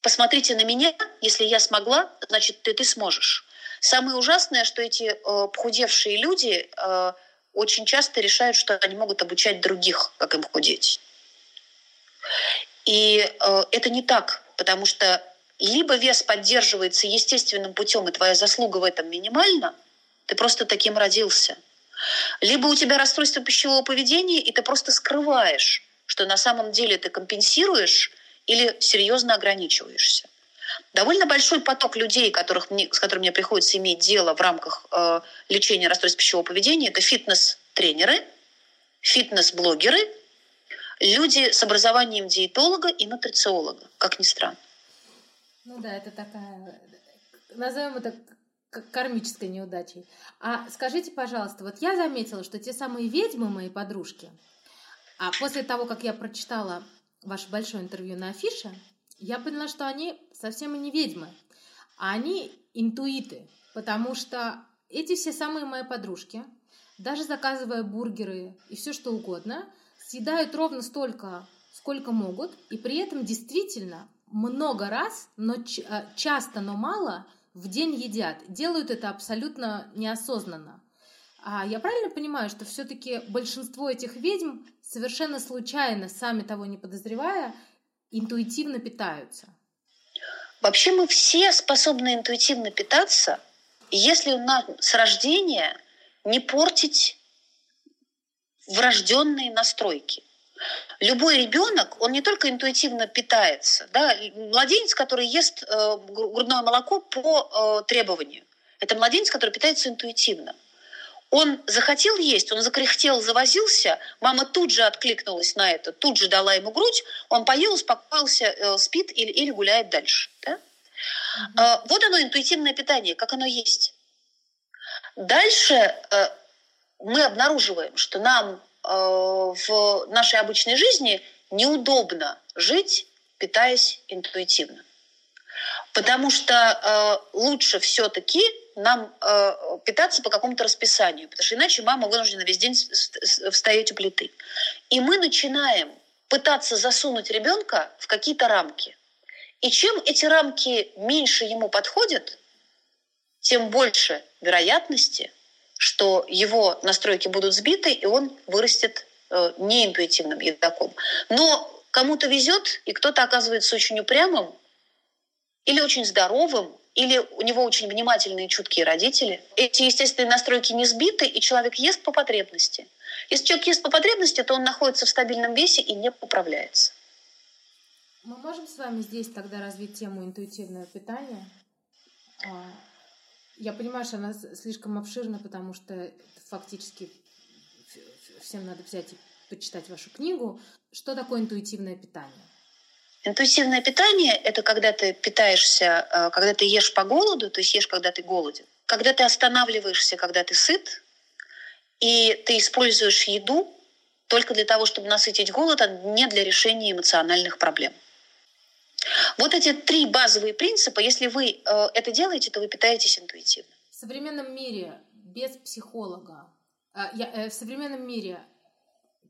посмотрите на меня, если я смогла, значит, ты, ты сможешь. Самое ужасное, что эти э, похудевшие люди э, очень часто решают, что они могут обучать других, как им худеть. И э, это не так, потому что либо вес поддерживается естественным путем, и твоя заслуга в этом минимальна, ты просто таким родился. Либо у тебя расстройство пищевого поведения, и ты просто скрываешь, что на самом деле ты компенсируешь или серьезно ограничиваешься. Довольно большой поток людей, которых мне, с которыми мне приходится иметь дело в рамках э, лечения расстройств пищевого поведения, это фитнес-тренеры, фитнес-блогеры, люди с образованием диетолога и нутрициолога, как ни странно. Ну да, это такая, назовем это кармической неудачей. А скажите, пожалуйста, вот я заметила, что те самые ведьмы, мои подружки, а после того, как я прочитала ваше большое интервью на афише, я поняла, что они совсем и не ведьмы, а они интуиты, потому что эти все самые мои подружки, даже заказывая бургеры и все что угодно, съедают ровно столько, сколько могут, и при этом действительно много раз, но э, часто, но мало в день едят. Делают это абсолютно неосознанно. А я правильно понимаю, что все-таки большинство этих ведьм совершенно случайно, сами того не подозревая, интуитивно питаются? Вообще мы все способны интуитивно питаться, если у нас с рождения не портить врожденные настройки. Любой ребенок, он не только интуитивно питается, да, младенец, который ест э, грудное молоко по э, требованию, это младенец, который питается интуитивно. Он захотел есть, он закряхтел, завозился, мама тут же откликнулась на это, тут же дала ему грудь, он поел, успокоился, э, спит или, или гуляет дальше. Да? Mm-hmm. Вот оно, интуитивное питание, как оно есть. Дальше мы обнаруживаем, что нам в нашей обычной жизни неудобно жить, питаясь интуитивно. Потому что э, лучше все-таки нам э, питаться по какому-то расписанию, потому что иначе мама вынуждена весь день стоять у плиты. И мы начинаем пытаться засунуть ребенка в какие-то рамки. И чем эти рамки меньше ему подходят, тем больше вероятности, что его настройки будут сбиты, и он вырастет э, неинтуитивным едоком. Но кому-то везет, и кто-то оказывается очень упрямым или очень здоровым, или у него очень внимательные, чуткие родители. Эти естественные настройки не сбиты, и человек ест по потребности. Если человек ест по потребности, то он находится в стабильном весе и не поправляется. Мы можем с вами здесь тогда развить тему интуитивного питания? Я понимаю, что она слишком обширна, потому что фактически всем надо взять и почитать вашу книгу. Что такое интуитивное питание? Интуитивное питание – это когда ты питаешься, э, когда ты ешь по голоду, то есть ешь, когда ты голоден. Когда ты останавливаешься, когда ты сыт, и ты используешь еду только для того, чтобы насытить голод, а не для решения эмоциональных проблем. Вот эти три базовые принципа, если вы э, это делаете, то вы питаетесь интуитивно. В современном мире без психолога, э, э, в современном мире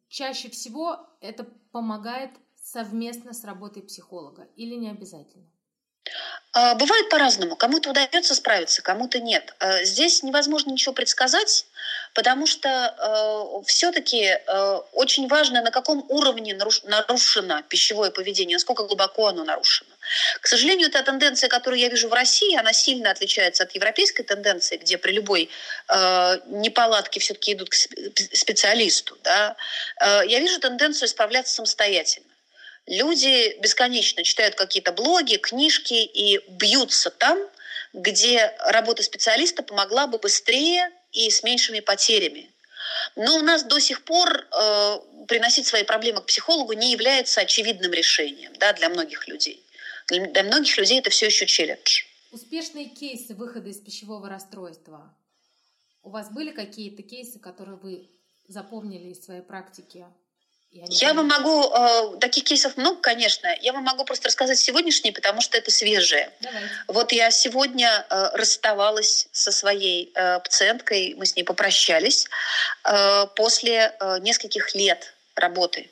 чаще всего это помогает совместно с работой психолога или не обязательно? А, бывает по-разному. Кому-то удается справиться, кому-то нет. А, здесь невозможно ничего предсказать, потому что э, все-таки э, очень важно, на каком уровне нарушено пищевое поведение, насколько глубоко оно нарушено. К сожалению, та тенденция, которую я вижу в России, она сильно отличается от европейской тенденции, где при любой э, неполадке все-таки идут к специалисту. Да? Э, я вижу тенденцию справляться самостоятельно. Люди бесконечно читают какие-то блоги, книжки и бьются там, где работа специалиста помогла бы быстрее и с меньшими потерями. Но у нас до сих пор э, приносить свои проблемы к психологу не является очевидным решением да, для многих людей. Для, многих людей это все еще челлендж. Успешные кейсы выхода из пищевого расстройства. У вас были какие-то кейсы, которые вы запомнили из своей практики? Я, вам могу, э, таких кейсов много, конечно, я вам могу просто рассказать сегодняшние, потому что это свежее. Давайте. Вот я сегодня э, расставалась со своей э, пациенткой, мы с ней попрощались э, после э, нескольких лет работы.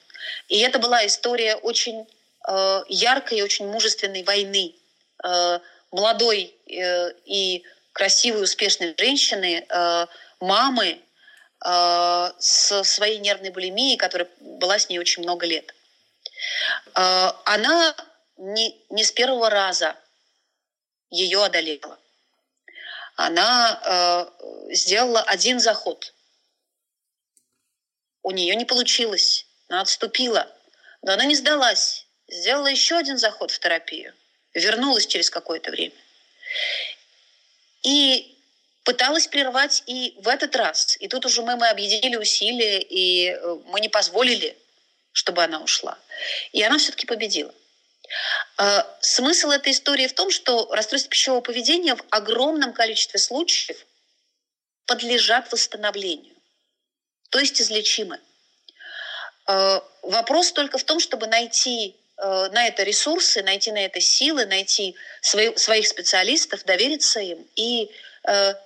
И это была история очень э, яркой и очень мужественной войны. Э, молодой э, и красивой, успешной женщины, э, мамы, Э, со своей нервной булимией, которая была с ней очень много лет. Э, она не, не с первого раза ее одолела. Она э, сделала один заход. У нее не получилось, она отступила, но она не сдалась. Сделала еще один заход в терапию, вернулась через какое-то время. И пыталась прервать и в этот раз. И тут уже мы, мы объединили усилия, и э, мы не позволили, чтобы она ушла. И она все-таки победила. А, смысл этой истории в том, что расстройства пищевого поведения в огромном количестве случаев подлежат восстановлению, то есть излечимы. А, вопрос только в том, чтобы найти э, на это ресурсы, найти на это силы, найти свои, своих специалистов, довериться им и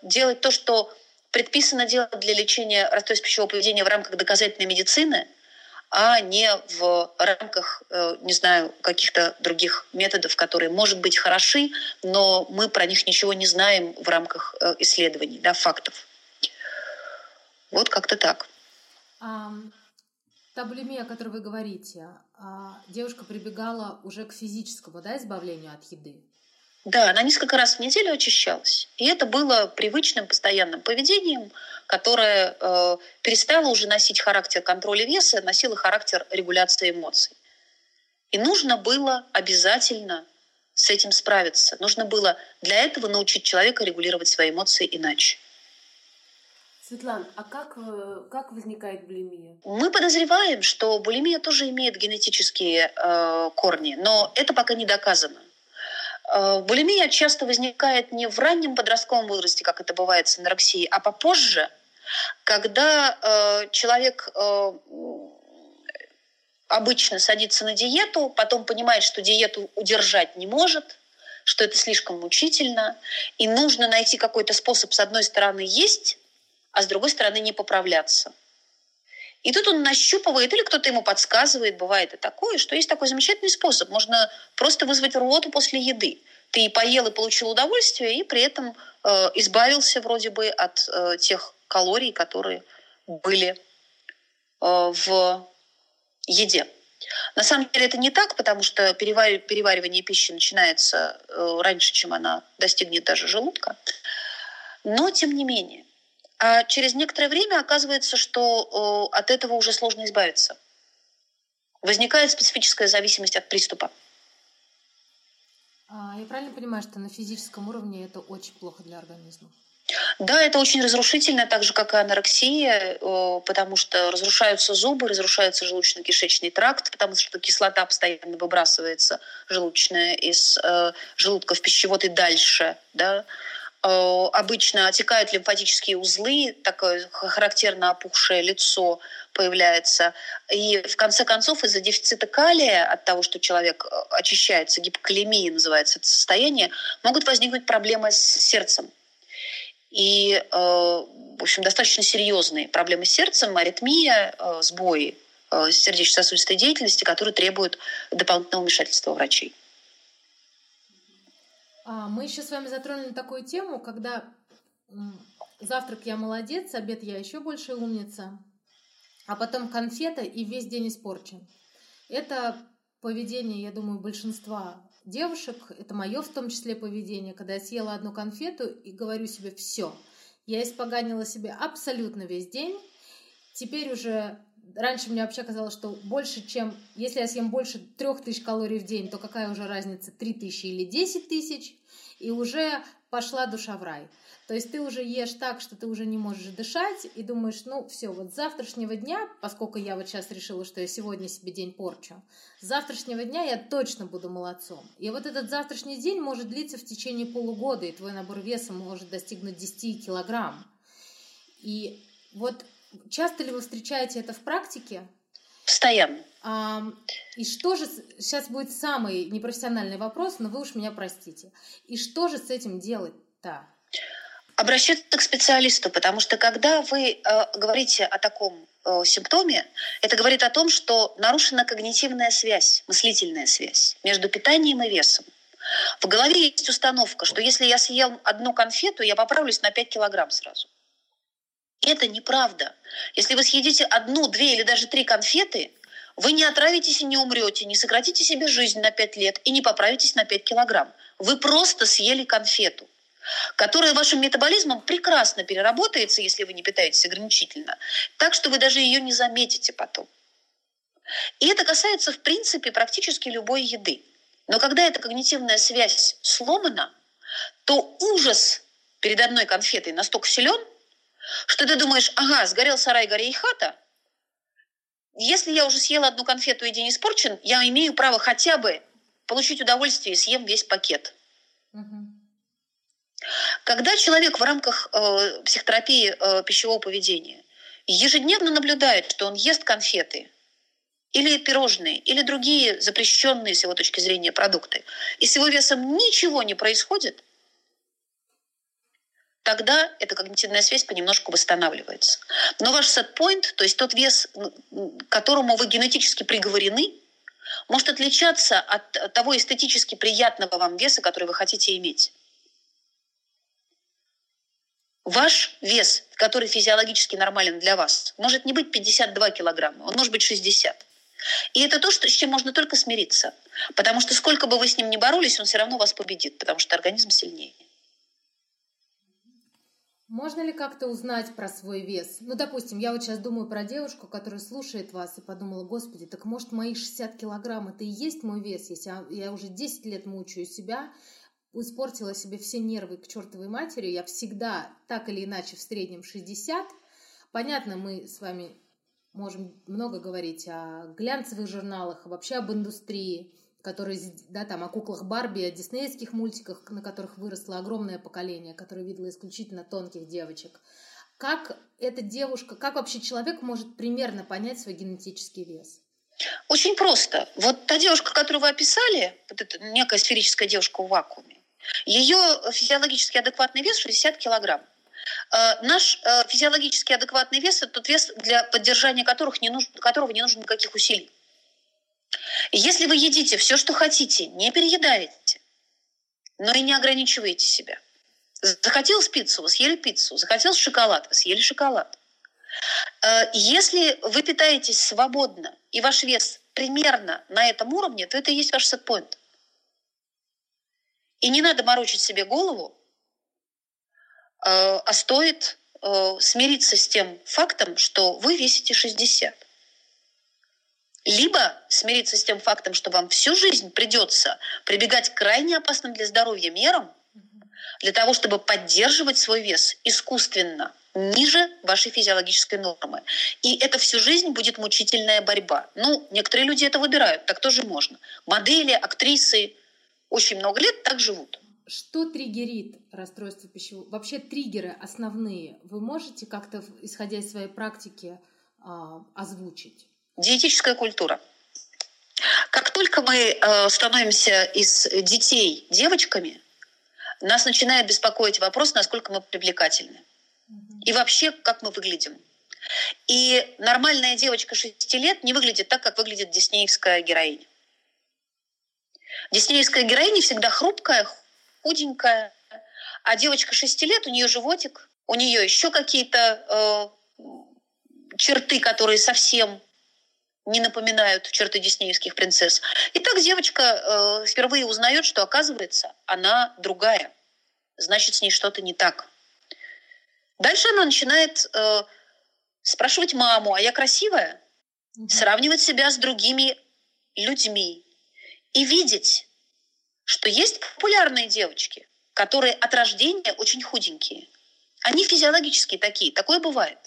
делать то, что предписано делать для лечения расстройств пищевого поведения в рамках доказательной медицины, а не в рамках, э, не знаю, каких-то других методов, которые, может быть, хороши, но мы про них ничего не знаем в рамках э, исследований, да, фактов. Вот как-то так. А, та булимия, о которой вы говорите, а, девушка прибегала уже к физическому да, избавлению от еды. Да, она несколько раз в неделю очищалась. И это было привычным, постоянным поведением, которое э, перестало уже носить характер контроля веса, носило характер регуляции эмоций. И нужно было обязательно с этим справиться. Нужно было для этого научить человека регулировать свои эмоции иначе. Светлана, а как, э, как возникает булимия? Мы подозреваем, что булимия тоже имеет генетические э, корни, но это пока не доказано. Э, булимия часто возникает не в раннем подростковом возрасте, как это бывает с анорексией, а попозже, когда э, человек э, обычно садится на диету, потом понимает, что диету удержать не может, что это слишком мучительно, и нужно найти какой-то способ, с одной стороны, есть, а с другой стороны, не поправляться. И тут он нащупывает, или кто-то ему подсказывает, бывает и такое, что есть такой замечательный способ. Можно просто вызвать рвоту после еды. Ты и поел, и получил удовольствие, и при этом э, избавился вроде бы от э, тех калорий, которые были э, в еде. На самом деле это не так, потому что переваривание пищи начинается э, раньше, чем она достигнет даже желудка. Но тем не менее. А через некоторое время оказывается, что от этого уже сложно избавиться. Возникает специфическая зависимость от приступа. А, я правильно понимаю, что на физическом уровне это очень плохо для организма? Да, это очень разрушительно, так же, как и анорексия, потому что разрушаются зубы, разрушается желудочно-кишечный тракт, потому что кислота постоянно выбрасывается желудочная из э, желудка в пищевод и дальше. Да? Обычно отекают лимфатические узлы, такое характерно опухшее лицо появляется. И в конце концов из-за дефицита калия, от того, что человек э, очищается, гипокалемия называется это состояние, могут возникнуть проблемы с сердцем и, э, в общем, достаточно серьезные проблемы с сердцем, аритмия, э, сбои э, сердечно-сосудистой деятельности, которые требуют дополнительного вмешательства врачей. А, мы еще с вами затронули такую тему, когда завтрак я молодец, обед я еще больше умница, а потом конфета и весь день испорчен. Это поведение, я думаю, большинства девушек, это мое в том числе поведение, когда я съела одну конфету и говорю себе все, я испоганила себе абсолютно весь день, теперь уже раньше мне вообще казалось, что больше, чем... Если я съем больше трех тысяч калорий в день, то какая уже разница, три тысячи или десять тысяч? И уже пошла душа в рай. То есть ты уже ешь так, что ты уже не можешь дышать, и думаешь, ну все, вот с завтрашнего дня, поскольку я вот сейчас решила, что я сегодня себе день порчу, с завтрашнего дня я точно буду молодцом. И вот этот завтрашний день может длиться в течение полугода, и твой набор веса может достигнуть 10 килограмм. И вот часто ли вы встречаете это в практике? Постоянно. А, и что же, сейчас будет самый непрофессиональный вопрос, но вы уж меня простите. И что же с этим делать-то? обращаться к специалисту, потому что когда вы э, говорите о таком э, симптоме, это говорит о том, что нарушена когнитивная связь, мыслительная связь между питанием и весом. В голове есть установка, что если я съел одну конфету, я поправлюсь на 5 килограмм сразу. Это неправда. Если вы съедите одну, две или даже три конфеты, вы не отравитесь и не умрете, не сократите себе жизнь на 5 лет и не поправитесь на 5 килограмм. Вы просто съели конфету которая вашим метаболизмом прекрасно переработается, если вы не питаетесь ограничительно, так что вы даже ее не заметите потом. И это касается, в принципе, практически любой еды. Но когда эта когнитивная связь сломана, то ужас перед одной конфетой настолько силен, что ты думаешь, ага, сгорел сарай, горей хата. Если я уже съела одну конфету и день испорчен, я имею право хотя бы получить удовольствие и съем весь пакет. Угу. Когда человек в рамках э, психотерапии э, пищевого поведения ежедневно наблюдает, что он ест конфеты или пирожные, или другие запрещенные с его точки зрения продукты, и с его весом ничего не происходит, тогда эта когнитивная связь понемножку восстанавливается. Но ваш сетпоинт, то есть тот вес, к которому вы генетически приговорены, может отличаться от того эстетически приятного вам веса, который вы хотите иметь. Ваш вес, который физиологически нормален для вас, может не быть 52 килограмма, он может быть 60. И это то, что, с чем можно только смириться. Потому что сколько бы вы с ним ни боролись, он все равно вас победит, потому что организм сильнее. Можно ли как-то узнать про свой вес? Ну, допустим, я вот сейчас думаю про девушку, которая слушает вас и подумала, господи, так может мои 60 килограмм это и есть мой вес, если я уже 10 лет мучаю себя, испортила себе все нервы к чертовой матери. Я всегда так или иначе в среднем 60. Понятно, мы с вами можем много говорить о глянцевых журналах, вообще об индустрии, которые, да, там, о куклах Барби, о диснеевских мультиках, на которых выросло огромное поколение, которое видело исключительно тонких девочек. Как эта девушка, как вообще человек может примерно понять свой генетический вес? Очень просто. Вот та девушка, которую вы описали, вот эта некая сферическая девушка в вакууме, ее физиологически адекватный вес 60 килограмм. Э, наш э, физиологически адекватный вес – это тот вес, для поддержания которых не нужно, которого не нужно никаких усилий. Если вы едите все, что хотите, не переедаете, но и не ограничиваете себя. Захотел пиццу, вы съели пиццу. Захотел шоколад, вы съели шоколад. Э, если вы питаетесь свободно, и ваш вес примерно на этом уровне, то это и есть ваш сетпоинт. И не надо морочить себе голову, э, а стоит э, смириться с тем фактом, что вы весите 60. Либо смириться с тем фактом, что вам всю жизнь придется прибегать к крайне опасным для здоровья мерам для того, чтобы поддерживать свой вес искусственно – ниже вашей физиологической нормы. И это всю жизнь будет мучительная борьба. Ну, некоторые люди это выбирают, так тоже можно. Модели, актрисы очень много лет так живут. Что триггерит расстройство пищевого? Вообще триггеры основные вы можете как-то, исходя из своей практики, э, озвучить? Диетическая культура. Как только мы э, становимся из детей девочками, нас начинает беспокоить вопрос, насколько мы привлекательны. И вообще, как мы выглядим. И нормальная девочка 6 лет не выглядит так, как выглядит диснеевская героиня. Диснеевская героиня всегда хрупкая, худенькая, а девочка 6 лет, у нее животик, у нее еще какие-то э, черты, которые совсем не напоминают черты диснеевских принцесс. И так девочка э, впервые узнает, что оказывается она другая. Значит, с ней что-то не так. Дальше она начинает э, спрашивать маму, а я красивая? Угу. Сравнивать себя с другими людьми и видеть, что есть популярные девочки, которые от рождения очень худенькие. Они физиологически такие, такое бывает.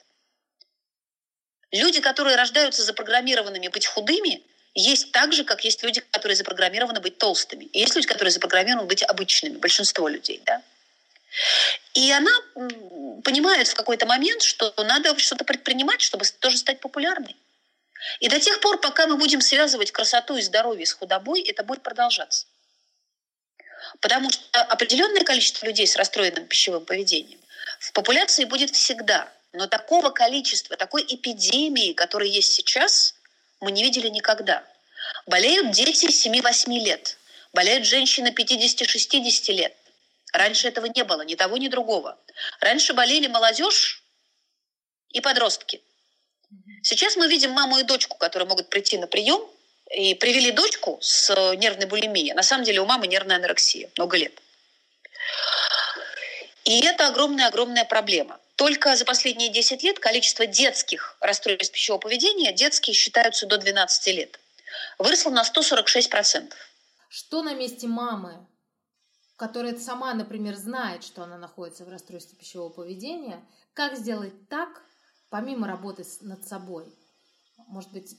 Люди, которые рождаются запрограммированными быть худыми, есть так же, как есть люди, которые запрограммированы быть толстыми. И есть люди, которые запрограммированы быть обычными, большинство людей, да. И она понимает в какой-то момент, что надо что-то предпринимать, чтобы тоже стать популярной. И до тех пор, пока мы будем связывать красоту и здоровье с худобой, это будет продолжаться. Потому что определенное количество людей с расстроенным пищевым поведением в популяции будет всегда. Но такого количества, такой эпидемии, которая есть сейчас, мы не видели никогда. Болеют дети 7-8 лет, болеют женщины 50-60 лет, Раньше этого не было, ни того, ни другого. Раньше болели молодежь и подростки. Сейчас мы видим маму и дочку, которые могут прийти на прием, и привели дочку с нервной булимией. На самом деле у мамы нервная анорексия, много лет. И это огромная-огромная проблема. Только за последние 10 лет количество детских расстройств пищевого поведения, детские считаются до 12 лет, выросло на 146%. Что на месте мамы которая сама, например, знает, что она находится в расстройстве пищевого поведения, как сделать так, помимо работы над собой? Может быть,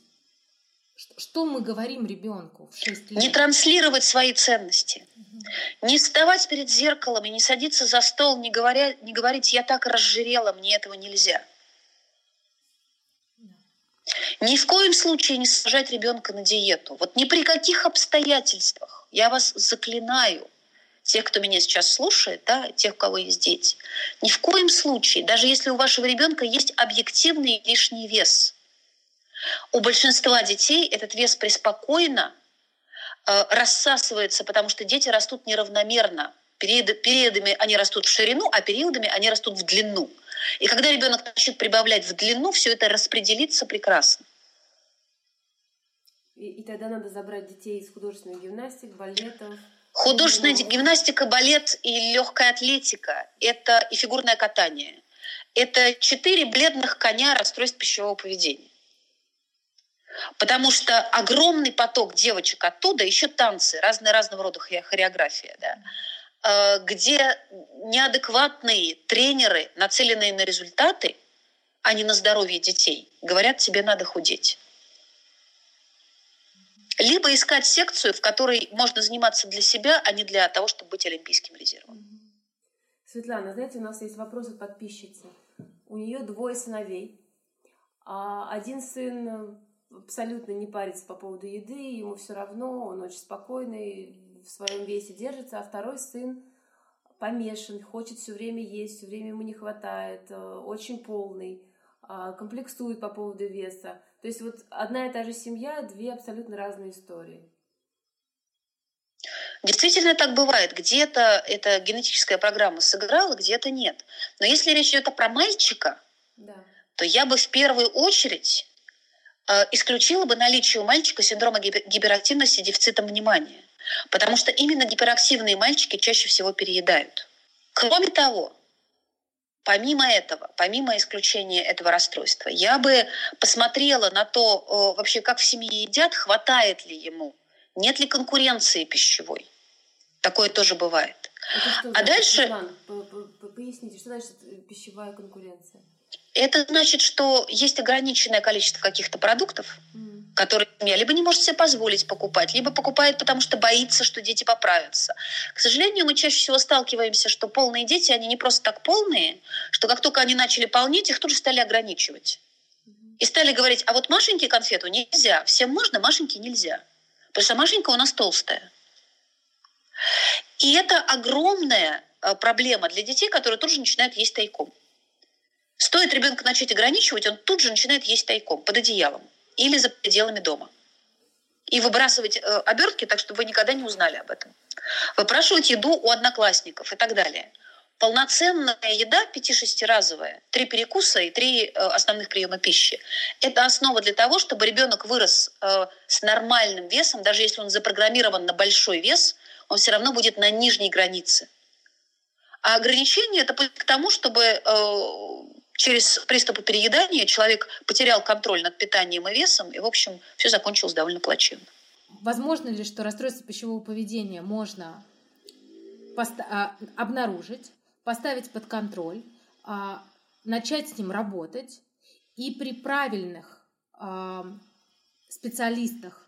что мы говорим ребенку в 6 лет? Не транслировать свои ценности. Не вставать перед зеркалом и не садиться за стол, не, говоря, не говорить «я так разжирела, мне этого нельзя». Ни в коем случае не сажать ребенка на диету. Вот ни при каких обстоятельствах. Я вас заклинаю – тех, кто меня сейчас слушает, да, тех, у кого есть дети, ни в коем случае, даже если у вашего ребенка есть объективный лишний вес, у большинства детей этот вес преспокойно рассасывается, потому что дети растут неравномерно. Периоды, периодами они растут в ширину, а периодами они растут в длину. И когда ребенок начнет прибавлять в длину, все это распределится прекрасно. И, и тогда надо забрать детей из художественной гимнастики, балетов, Художественная гимнастика, балет и легкая атлетика – это и фигурное катание. Это четыре бледных коня расстройств пищевого поведения. Потому что огромный поток девочек оттуда, еще танцы, разные разного рода хореография, да, э, где неадекватные тренеры, нацеленные на результаты, а не на здоровье детей, говорят, тебе надо худеть либо искать секцию, в которой можно заниматься для себя, а не для того, чтобы быть олимпийским резервом. Светлана, знаете, у нас есть вопрос от подписчицы. У нее двое сыновей. А один сын абсолютно не парится по поводу еды, ему все равно, он очень спокойный, в своем весе держится, а второй сын помешан, хочет все время есть, все время ему не хватает, э, очень полный, а, комплексует по поводу веса. То есть вот одна и та же семья, две абсолютно разные истории. Действительно так бывает. Где-то эта генетическая программа сыграла, где-то нет. Но если речь идет про мальчика, да. то я бы в первую очередь исключила бы наличие у мальчика синдрома гиперактивности дефицитом внимания. Потому что именно гиперактивные мальчики чаще всего переедают. Кроме того, помимо этого, помимо исключения этого расстройства, я бы посмотрела на то, вообще как в семье едят, хватает ли ему, нет ли конкуренции пищевой. Такое тоже бывает. что а дальше... Поясните, что значит э, пищевая конкуренция? Это значит, что есть ограниченное количество каких-то продуктов, mm. которые семья либо не может себе позволить покупать, либо покупает, потому что боится, что дети поправятся. К сожалению, мы чаще всего сталкиваемся, что полные дети, они не просто так полные, что как только они начали полнеть, их тут же стали ограничивать. И стали говорить, а вот Машеньке конфету нельзя, всем можно, Машеньке нельзя. Потому что Машенька у нас толстая. И это огромная э, проблема для детей, которые тоже начинают есть тайком. Стоит ребенка начать ограничивать, он тут же начинает есть тайком, под одеялом или за пределами дома. И выбрасывать э, обертки так, чтобы вы никогда не узнали об этом. Выпрашивать еду у одноклассников и так далее. Полноценная еда, 5-6-разовая, три перекуса и три э, основных приема пищи. Это основа для того, чтобы ребенок вырос э, с нормальным весом, даже если он запрограммирован на большой вес, он все равно будет на нижней границе. А ограничение это путь к тому, чтобы э, через приступы переедания человек потерял контроль над питанием и весом, и, в общем, все закончилось довольно плачевно. Возможно ли, что расстройство пищевого поведения можно поста- а, обнаружить, поставить под контроль, а, начать с ним работать, и при правильных а, специалистах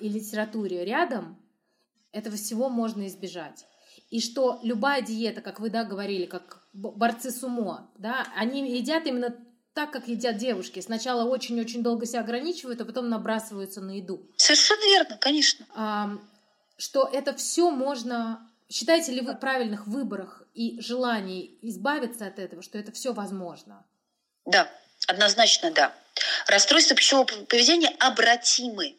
и литературе рядом этого всего можно избежать? И что любая диета, как вы, да, говорили, как борцы сумо, да, они едят именно так, как едят девушки. Сначала очень-очень долго себя ограничивают, а потом набрасываются на еду. Совершенно верно, конечно. А, что это все можно... Считаете ли вы в правильных выборах и желании избавиться от этого, что это все возможно? Да, однозначно да. Расстройства пищевого поведения обратимы.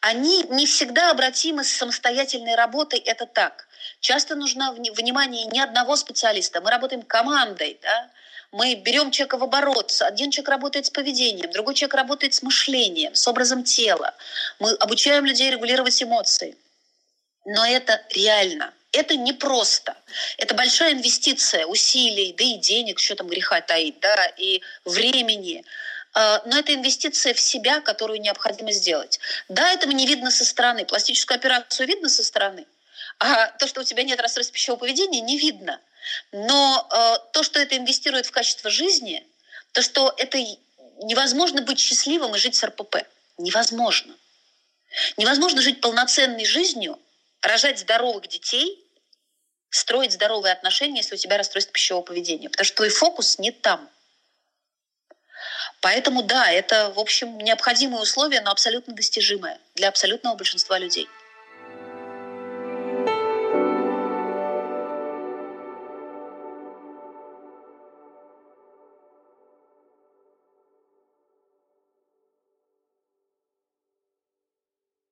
Они не всегда обратимы с самостоятельной работой, это так. Часто нужно внимание не одного специалиста, мы работаем командой, да? мы берем человека в оборот, один человек работает с поведением, другой человек работает с мышлением, с образом тела. Мы обучаем людей регулировать эмоции. Но это реально. Это непросто. Это большая инвестиция усилий, да и денег, что там греха таить, да, и времени. А, но это инвестиция в себя, которую необходимо сделать. Да, этого не видно со стороны. Пластическую операцию видно со стороны, а то, что у тебя нет расстройства пищевого поведения, не видно. Но э, то, что это инвестирует в качество жизни, то, что это невозможно быть счастливым и жить с РПП. Невозможно. Невозможно жить полноценной жизнью, рожать здоровых детей, строить здоровые отношения, если у тебя расстройство пищевого поведения. Потому что твой фокус не там. Поэтому да, это, в общем, необходимые условия, но абсолютно достижимое для абсолютного большинства людей.